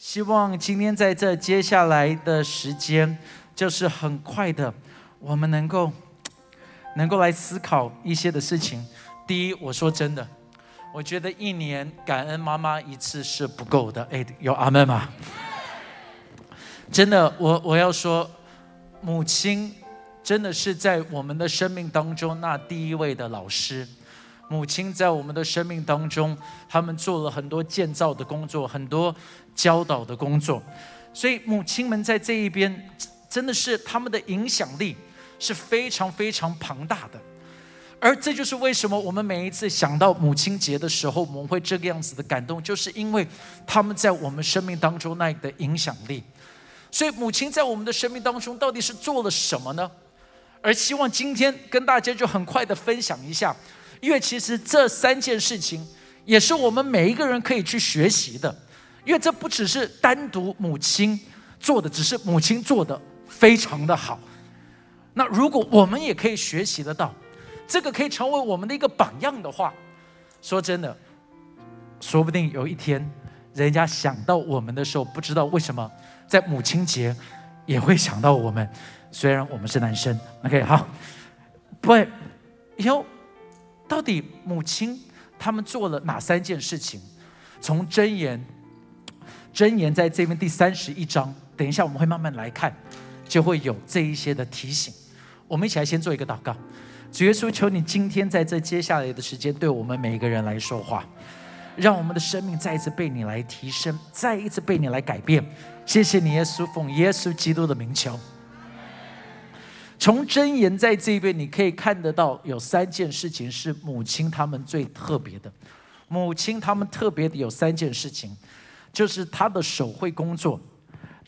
希望今天在这接下来的时间，就是很快的，我们能够能够来思考一些的事情。第一，我说真的，我觉得一年感恩妈妈一次是不够的。哎，有阿门吗？真的，我我要说，母亲真的是在我们的生命当中那第一位的老师。母亲在我们的生命当中，他们做了很多建造的工作，很多教导的工作，所以母亲们在这一边真的是他们的影响力是非常非常庞大的。而这就是为什么我们每一次想到母亲节的时候，我们会这个样子的感动，就是因为他们在我们生命当中那的影响力。所以母亲在我们的生命当中到底是做了什么呢？而希望今天跟大家就很快的分享一下。因为其实这三件事情也是我们每一个人可以去学习的，因为这不只是单独母亲做的，只是母亲做的非常的好。那如果我们也可以学习得到，这个可以成为我们的一个榜样的话，说真的，说不定有一天人家想到我们的时候，不知道为什么在母亲节也会想到我们，虽然我们是男生。OK，好，不有。到底母亲他们做了哪三件事情？从箴言，箴言在这边第三十一章，等一下我们会慢慢来看，就会有这一些的提醒。我们一起来先做一个祷告，主耶稣，求你今天在这接下来的时间，对我们每一个人来说话，让我们的生命再一次被你来提升，再一次被你来改变。谢谢你，耶稣，奉耶稣基督的名求。从箴言在这边，你可以看得到有三件事情是母亲他们最特别的。母亲他们特别的有三件事情，就是她的手会工作，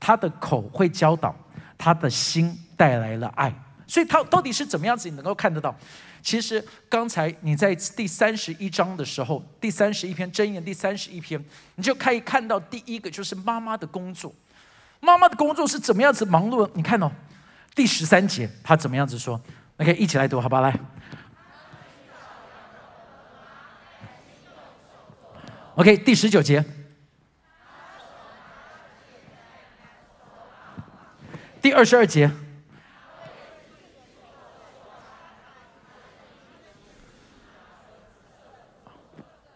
她的口会教导，她的心带来了爱。所以，他到底是怎么样子？你能够看得到？其实刚才你在第三十一章的时候，第三十一篇箴言第三十一篇，你就可以看到第一个就是妈妈的工作。妈妈的工作是怎么样子忙碌？你看哦。第十三节，他怎么样子说？那可以一起来读，好不好？来，OK，第十九节，第二十二节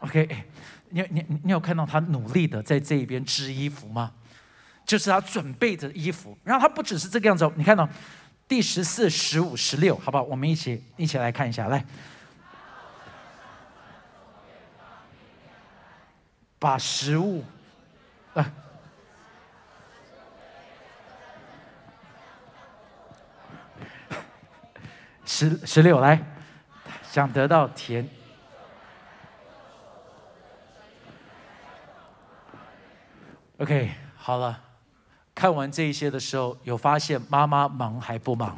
，OK，你你你有看到他努力的在这一边织衣服吗？就是他准备的衣服，然后他不只是这个样子，你看到第十四、十五、十六，好不好？我们一起一起来看一下，来，把食物，啊，十十六来，想得到甜，OK，好了。看完这一些的时候，有发现妈妈忙还不忙？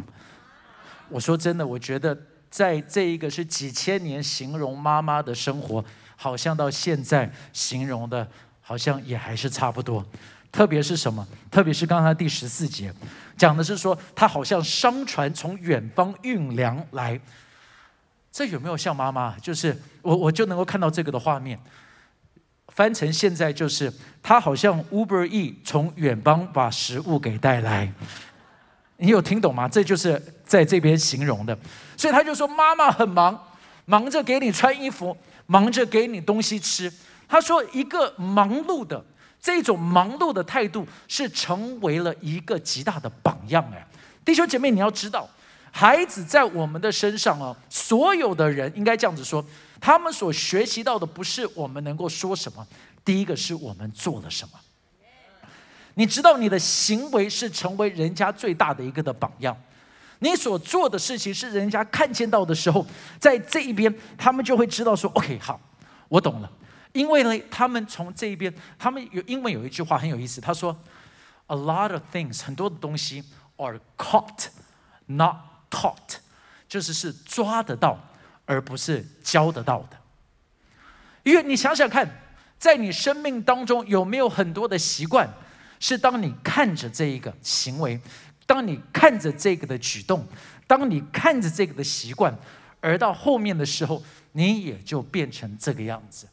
我说真的，我觉得在这一个是几千年形容妈妈的生活，好像到现在形容的，好像也还是差不多。特别是什么？特别是刚才第十四节讲的是说，她好像商船从远方运粮来。这有没有像妈妈？就是我我就能够看到这个的画面。翻成现在就是，他好像 Uber E 从远方把食物给带来，你有听懂吗？这就是在这边形容的，所以他就说妈妈很忙，忙着给你穿衣服，忙着给你东西吃。他说一个忙碌的这种忙碌的态度，是成为了一个极大的榜样哎，弟兄姐妹你要知道，孩子在我们的身上哦，所有的人应该这样子说。他们所学习到的不是我们能够说什么，第一个是我们做了什么。你知道你的行为是成为人家最大的一个的榜样，你所做的事情是人家看见到的时候，在这一边他们就会知道说，OK，好，我懂了。因为呢，他们从这一边，他们有英文有一句话很有意思，他说，A lot of things，很多的东西 are caught，not taught，就是是抓得到。而不是教得到的，因为你想想看，在你生命当中有没有很多的习惯，是当你看着这一个行为，当你看着这个的举动，当你看着这个的习惯，而到后面的时候，你也就变成这个样子。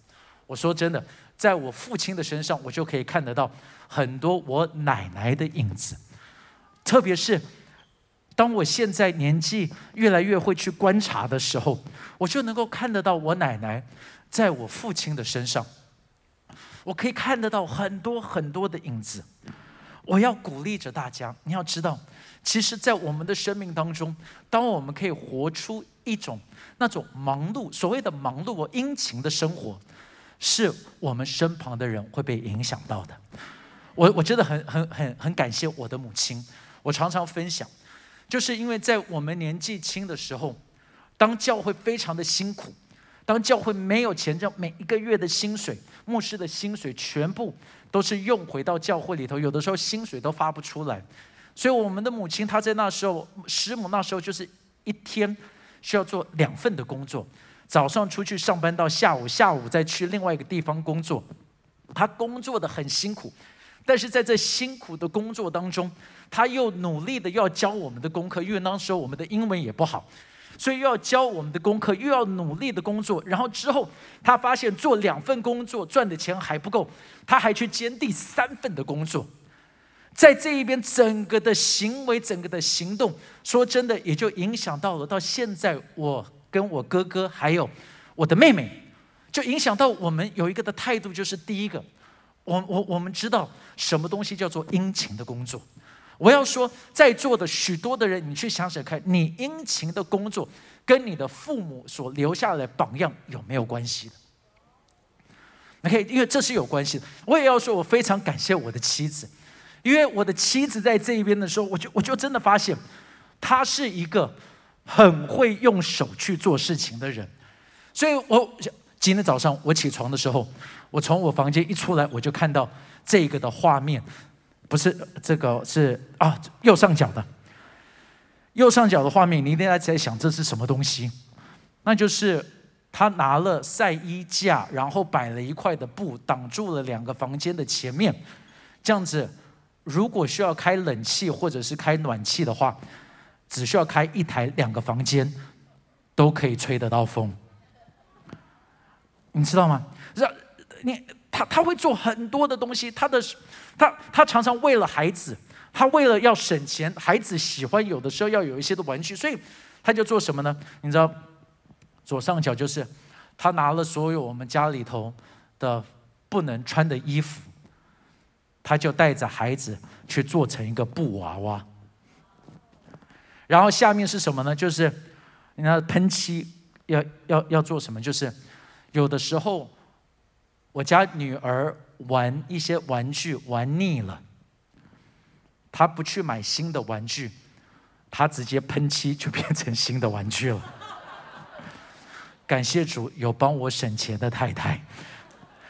我说真的，在我父亲的身上，我就可以看得到很多我奶奶的影子。特别是当我现在年纪越来越会去观察的时候，我就能够看得到我奶奶在我父亲的身上，我可以看得到很多很多的影子。我要鼓励着大家，你要知道，其实，在我们的生命当中，当我们可以活出一种那种忙碌，所谓的忙碌或殷勤的生活，是我们身旁的人会被影响到的。我我真的很很很很感谢我的母亲，我常常分享，就是因为在我们年纪轻的时候，当教会非常的辛苦，当教会没有钱，这每一个月的薪水，牧师的薪水全部。都是用回到教会里头，有的时候薪水都发不出来，所以我们的母亲她在那时候，师母那时候就是一天需要做两份的工作，早上出去上班到下午，下午再去另外一个地方工作，她工作的很辛苦，但是在这辛苦的工作当中，他又努力的要教我们的功课，因为那时候我们的英文也不好。所以又要教我们的功课，又要努力的工作，然后之后他发现做两份工作赚的钱还不够，他还去兼第三份的工作，在这一边整个的行为、整个的行动，说真的也就影响到了到现在我跟我哥哥还有我的妹妹，就影响到我们有一个的态度，就是第一个，我我我们知道什么东西叫做殷勤的工作。我要说，在座的许多的人，你去想想看，你殷勤的工作跟你的父母所留下来的榜样有没有关系的？OK，因为这是有关系的。我也要说，我非常感谢我的妻子，因为我的妻子在这一边的时候，我就我就真的发现，她是一个很会用手去做事情的人。所以我今天早上我起床的时候，我从我房间一出来，我就看到这个的画面。不是这个是啊，右上角的右上角的画面，你一定要在想这是什么东西？那就是他拿了晒衣架，然后摆了一块的布挡住了两个房间的前面，这样子，如果需要开冷气或者是开暖气的话，只需要开一台，两个房间都可以吹得到风。你知道吗？让你。他他会做很多的东西，他的他他常常为了孩子，他为了要省钱，孩子喜欢有的时候要有一些的玩具，所以他就做什么呢？你知道，左上角就是他拿了所有我们家里头的不能穿的衣服，他就带着孩子去做成一个布娃娃，然后下面是什么呢？就是你看喷漆要要要做什么？就是有的时候。我家女儿玩一些玩具玩腻了，她不去买新的玩具，她直接喷漆就变成新的玩具了。感谢主有帮我省钱的太太。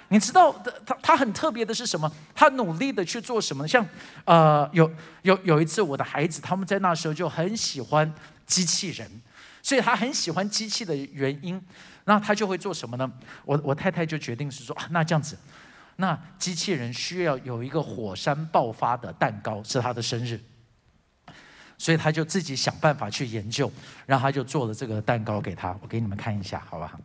你知道，她她很特别的是什么？她努力的去做什么？像呃，有有有一次，我的孩子他们在那时候就很喜欢机器人，所以他很喜欢机器的原因。那他就会做什么呢？我我太太就决定是说啊，那这样子，那机器人需要有一个火山爆发的蛋糕，是他的生日，所以他就自己想办法去研究，然后他就做了这个蛋糕给他。我给你们看一下，好不好？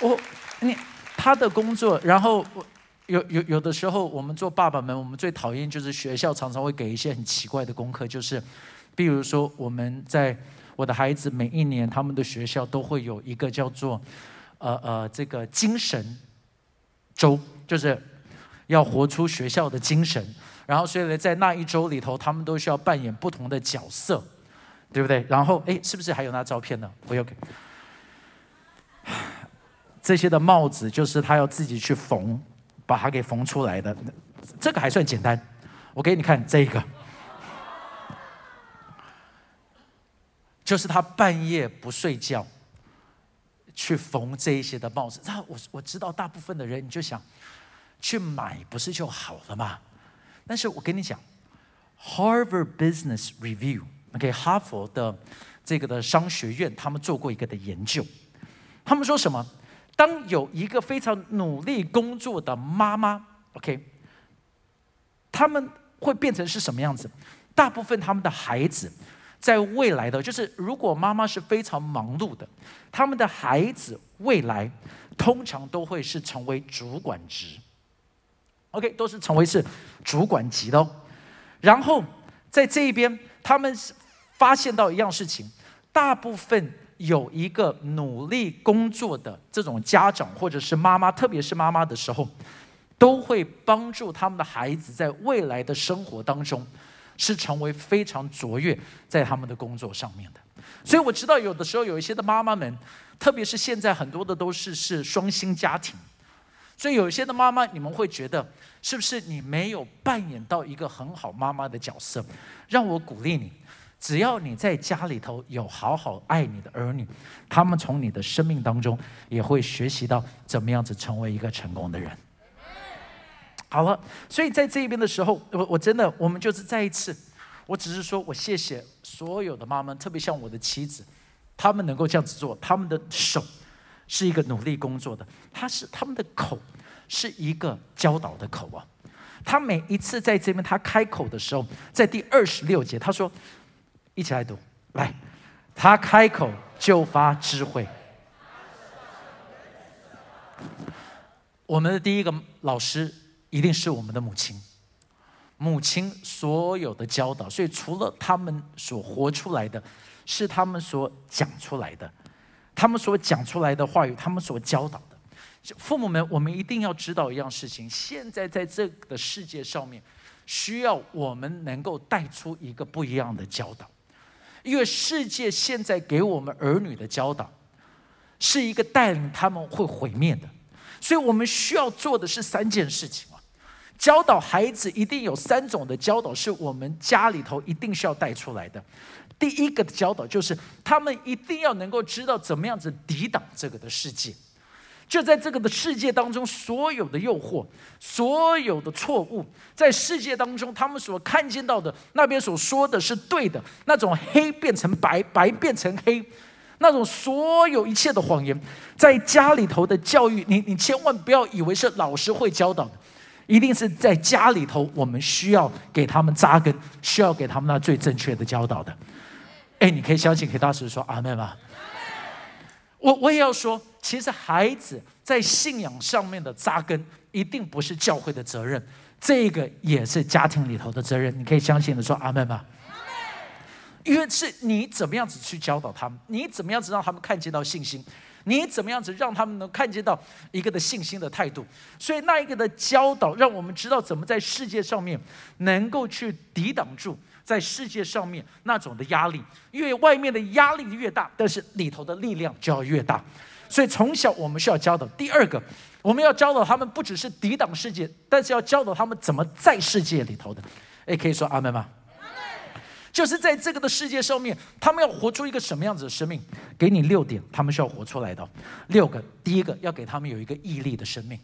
我你他的工作，然后有有有的时候，我们做爸爸们，我们最讨厌就是学校常常会给一些很奇怪的功课，就是，比如说我们在我的孩子每一年他们的学校都会有一个叫做呃呃这个精神周，就是要活出学校的精神，然后所以呢，在那一周里头，他们都需要扮演不同的角色，对不对？然后哎，是不是还有那照片呢？我要给。这些的帽子就是他要自己去缝，把它给缝出来的。这个还算简单，我给你看这个，就是他半夜不睡觉去缝这一些的帽子。那我我知道大部分的人你就想去买不是就好了嘛？但是我跟你讲，Harvard Business Review，OK，哈佛的这个的商学院他们做过一个的研究，他们说什么？当有一个非常努力工作的妈妈，OK，他们会变成是什么样子？大部分他们的孩子，在未来的，就是如果妈妈是非常忙碌的，他们的孩子未来通常都会是成为主管职，OK，都是成为是主管级的哦。然后在这一边，他们发现到一样事情，大部分。有一个努力工作的这种家长或者是妈妈，特别是妈妈的时候，都会帮助他们的孩子在未来的生活当中，是成为非常卓越在他们的工作上面的。所以我知道有的时候有一些的妈妈们，特别是现在很多的都是是双薪家庭，所以有一些的妈妈，你们会觉得是不是你没有扮演到一个很好妈妈的角色？让我鼓励你。只要你在家里头有好好爱你的儿女，他们从你的生命当中也会学习到怎么样子成为一个成功的人。好了，所以在这边的时候，我我真的，我们就是再一次，我只是说我谢谢所有的妈妈，特别像我的妻子，他们能够这样子做，他们的手是一个努力工作的，他是他们的口是一个教导的口啊。他每一次在这边他开口的时候，在第二十六节他说。一起来读，来，他开口就发智慧。我们的第一个老师一定是我们的母亲，母亲所有的教导，所以除了他们所活出来的，是他们所讲出来的，他们所讲出来的话语，他们所教导的。父母们，我们一定要知道一样事情：现在在这个世界上面，需要我们能够带出一个不一样的教导。因为世界现在给我们儿女的教导，是一个带领他们会毁灭的，所以我们需要做的是三件事情啊。教导孩子一定有三种的教导，是我们家里头一定需要带出来的。第一个的教导就是，他们一定要能够知道怎么样子抵挡这个的世界。就在这个的世界当中，所有的诱惑，所有的错误，在世界当中，他们所看见到的那边所说的是对的，那种黑变成白，白变成黑，那种所有一切的谎言，在家里头的教育，你你千万不要以为是老师会教导的，一定是在家里头，我们需要给他们扎根，需要给他们那最正确的教导的。哎，你可以相信，可以大声说阿门吗？我我也要说。其实孩子在信仰上面的扎根，一定不是教会的责任，这个也是家庭里头的责任。你可以相信的说阿门吧。因为是你怎么样子去教导他们，你怎么样子让他们看见到信心，你怎么样子让他们能看见到一个的信心的态度。所以那一个的教导，让我们知道怎么在世界上面能够去抵挡住在世界上面那种的压力。因为外面的压力越大，但是里头的力量就要越大。所以从小我们需要教导。第二个，我们要教导他们，不只是抵挡世界，但是要教导他们怎么在世界里头的。哎，可以说阿门吗？就是在这个的世界上面，他们要活出一个什么样子的生命？给你六点，他们需要活出来的六个。第一个，要给他们有一个毅力的生命，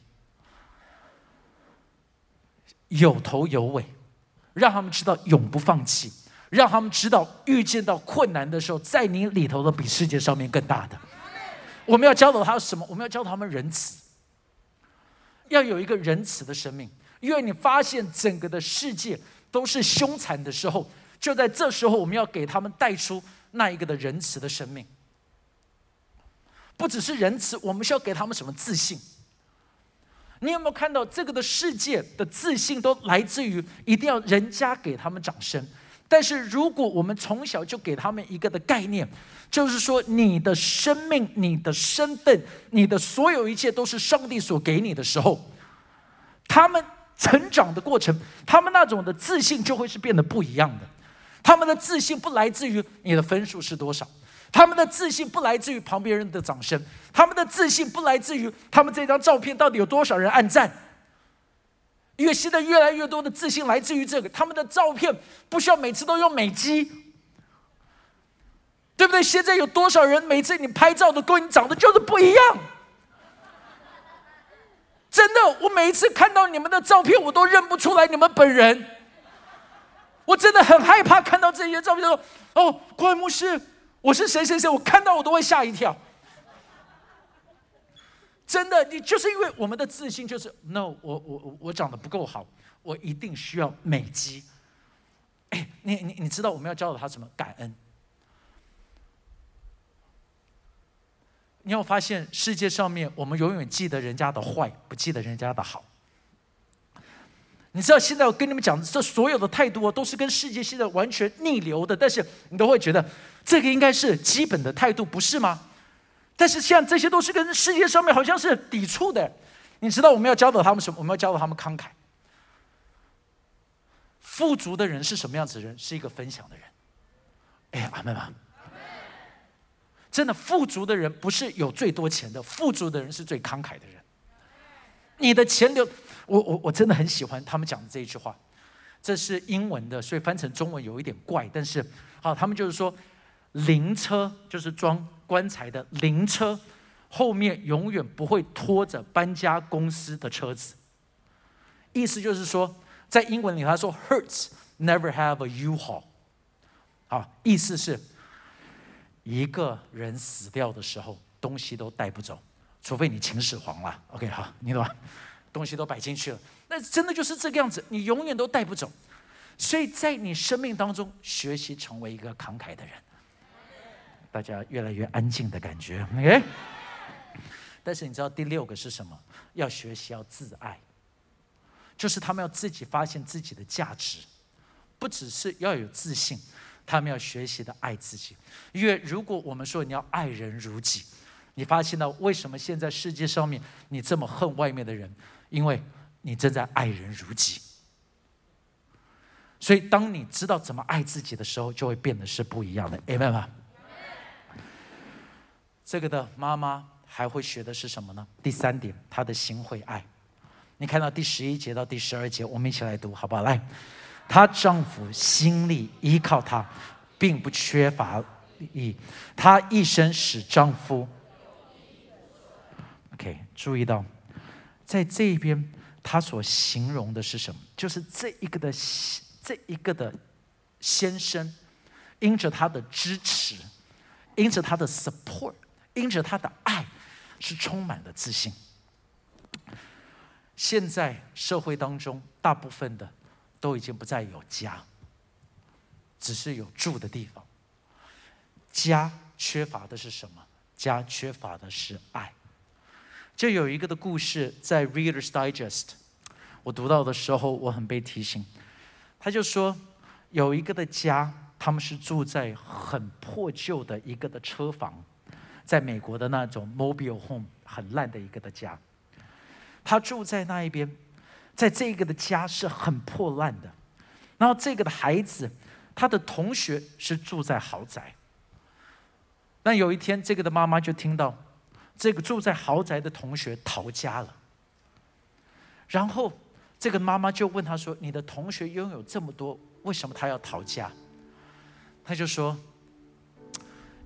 有头有尾，让他们知道永不放弃，让他们知道遇见到困难的时候，在你里头的比世界上面更大的。我们要教导他什么？我们要教他们仁慈，要有一个仁慈的生命。因为你发现整个的世界都是凶残的时候，就在这时候，我们要给他们带出那一个的仁慈的生命。不只是仁慈，我们需要给他们什么自信？你有没有看到这个的世界的自信都来自于一定要人家给他们掌声？但是如果我们从小就给他们一个的概念，就是说你的生命、你的身份、你的所有一切都是上帝所给你的时候，他们成长的过程，他们那种的自信就会是变得不一样的。他们的自信不来自于你的分数是多少，他们的自信不来自于旁边人的掌声，他们的自信不来自于他们这张照片到底有多少人按赞。因为现在越来越多的自信来自于这个，他们的照片不需要每次都用美肌，对不对？现在有多少人每次你拍照都跟你长得就是不一样？真的，我每一次看到你们的照片，我都认不出来你们本人。我真的很害怕看到这些照片说：“哦，怪牧师，我是谁谁谁。”我看到我都会吓一跳。真的，你就是因为我们的自信就是 no，我我我长得不够好，我一定需要美肌。哎，你你你知道我们要教导他什么？感恩。你有发现世界上面，我们永远记得人家的坏，不记得人家的好。你知道现在我跟你们讲，这所有的态度都是跟世界现在完全逆流的，但是你都会觉得这个应该是基本的态度，不是吗？但是像这些都是跟世界上面好像是抵触的。你知道我们要教导他们什么？我们要教导他们慷慨。富足的人是什么样子的人？是一个分享的人。哎，阿妹吗？真的，富足的人不是有最多钱的，富足的人是最慷慨的人。你的钱流，我我我真的很喜欢他们讲的这一句话，这是英文的，所以翻成中文有一点怪。但是，好，他们就是说，灵车就是装棺材的灵车，后面永远不会拖着搬家公司的车子。意思就是说，在英文里他说，hurts never have a U-Haul。好，意思是。一个人死掉的时候，东西都带不走，除非你秦始皇了。OK，好，你懂吧？东西都摆进去了，那真的就是这个样子，你永远都带不走。所以在你生命当中，学习成为一个慷慨的人。大家越来越安静的感觉，OK。但是你知道第六个是什么？要学习要自爱，就是他们要自己发现自己的价值，不只是要有自信。他们要学习的爱自己，因为如果我们说你要爱人如己，你发现到为什么现在世界上面你这么恨外面的人？因为你正在爱人如己。所以当你知道怎么爱自己的时候，就会变得是不一样的。明白吗？这个的妈妈还会学的是什么呢？第三点，她的心会爱。你看到第十一节到第十二节，我们一起来读，好不好？来。她丈夫心力依靠她，并不缺乏意。她一生使丈夫。OK，注意到，在这一边，他所形容的是什么？就是这一个的这一个的先生，因着他的支持，因着他的 support，因着他的爱，是充满了自信。现在社会当中，大部分的。都已经不再有家，只是有住的地方。家缺乏的是什么？家缺乏的是爱。就有一个的故事在《Reader's Digest》，我读到的时候，我很被提醒。他就说，有一个的家，他们是住在很破旧的一个的车房，在美国的那种 mobile home，很烂的一个的家。他住在那一边。在这个的家是很破烂的，然后这个的孩子，他的同学是住在豪宅。那有一天，这个的妈妈就听到，这个住在豪宅的同学逃家了。然后，这个妈妈就问他说：“你的同学拥有这么多，为什么他要逃家？”他就说：“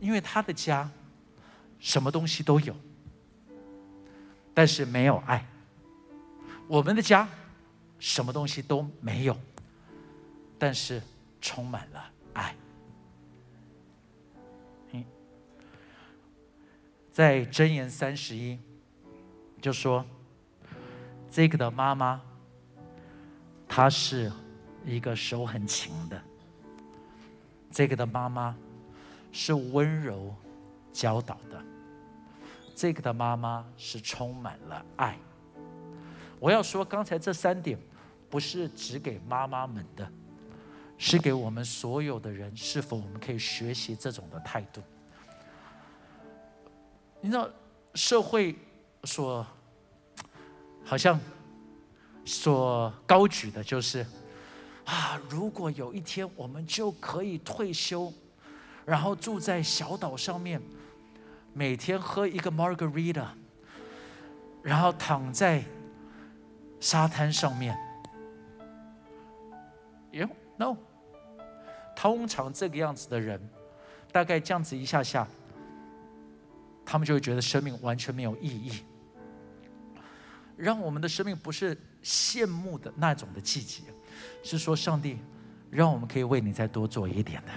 因为他的家什么东西都有，但是没有爱。我们的家。”什么东西都没有，但是充满了爱。在箴言三十一就说，这个的妈妈，她是一个手很勤的，这个的妈妈是温柔教导的，这个的妈妈是充满了爱。我要说，刚才这三点。不是只给妈妈们的，是给我们所有的人。是否我们可以学习这种的态度？你知道，社会所好像所高举的就是啊，如果有一天我们就可以退休，然后住在小岛上面，每天喝一个 margarita，然后躺在沙滩上面。哟，no，通常这个样子的人，大概这样子一下下，他们就会觉得生命完全没有意义。让我们的生命不是羡慕的那种的季节，是说上帝让我们可以为你再多做一点的，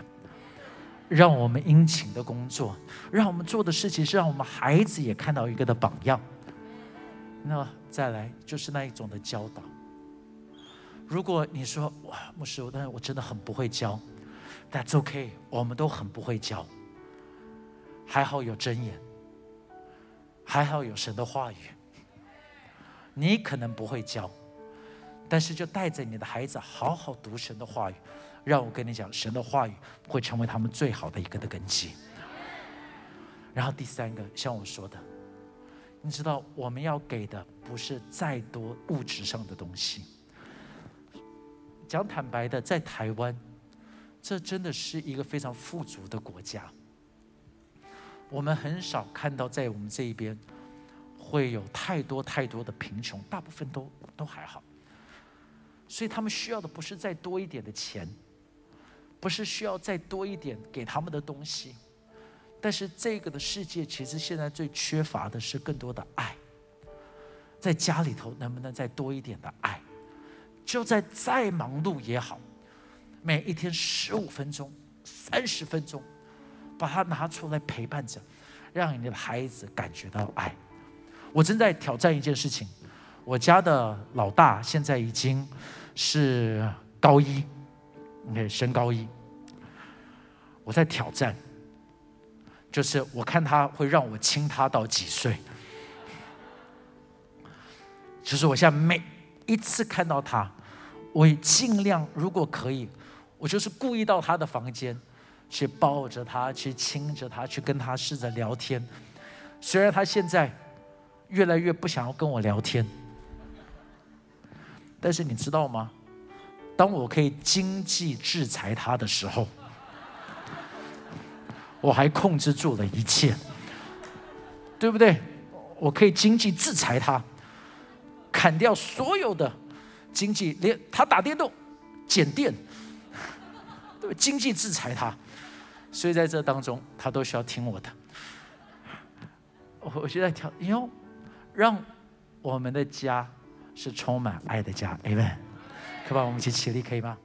让我们殷勤的工作，让我们做的事情是让我们孩子也看到一个的榜样。那再来就是那一种的教导。如果你说哇，牧师，但是我真的很不会教，That's OK，我们都很不会教。还好有真言，还好有神的话语。你可能不会教，但是就带着你的孩子好好读神的话语。让我跟你讲，神的话语会成为他们最好的一个的根基。然后第三个，像我说的，你知道我们要给的不是再多物质上的东西。讲坦白的，在台湾，这真的是一个非常富足的国家。我们很少看到在我们这一边会有太多太多的贫穷，大部分都都还好。所以他们需要的不是再多一点的钱，不是需要再多一点给他们的东西，但是这个的世界其实现在最缺乏的是更多的爱。在家里头能不能再多一点的爱？就在再忙碌也好，每一天十五分钟、三十分钟，把它拿出来陪伴着，让你的孩子感觉到爱。我正在挑战一件事情，我家的老大现在已经是高一，OK，升高一。我在挑战，就是我看他会让我亲他到几岁，就是我现在每一次看到他。我尽量，如果可以，我就是故意到他的房间，去抱着他，去亲着他，去跟他试着聊天。虽然他现在越来越不想要跟我聊天，但是你知道吗？当我可以经济制裁他的时候，我还控制住了一切，对不对？我可以经济制裁他，砍掉所有的。经济连他打电动减电，经济制裁他，所以在这当中他都需要听我的。我我就在挑，哟，让我们的家是充满爱的家，Amen。可把，我们一起起立，可以吗？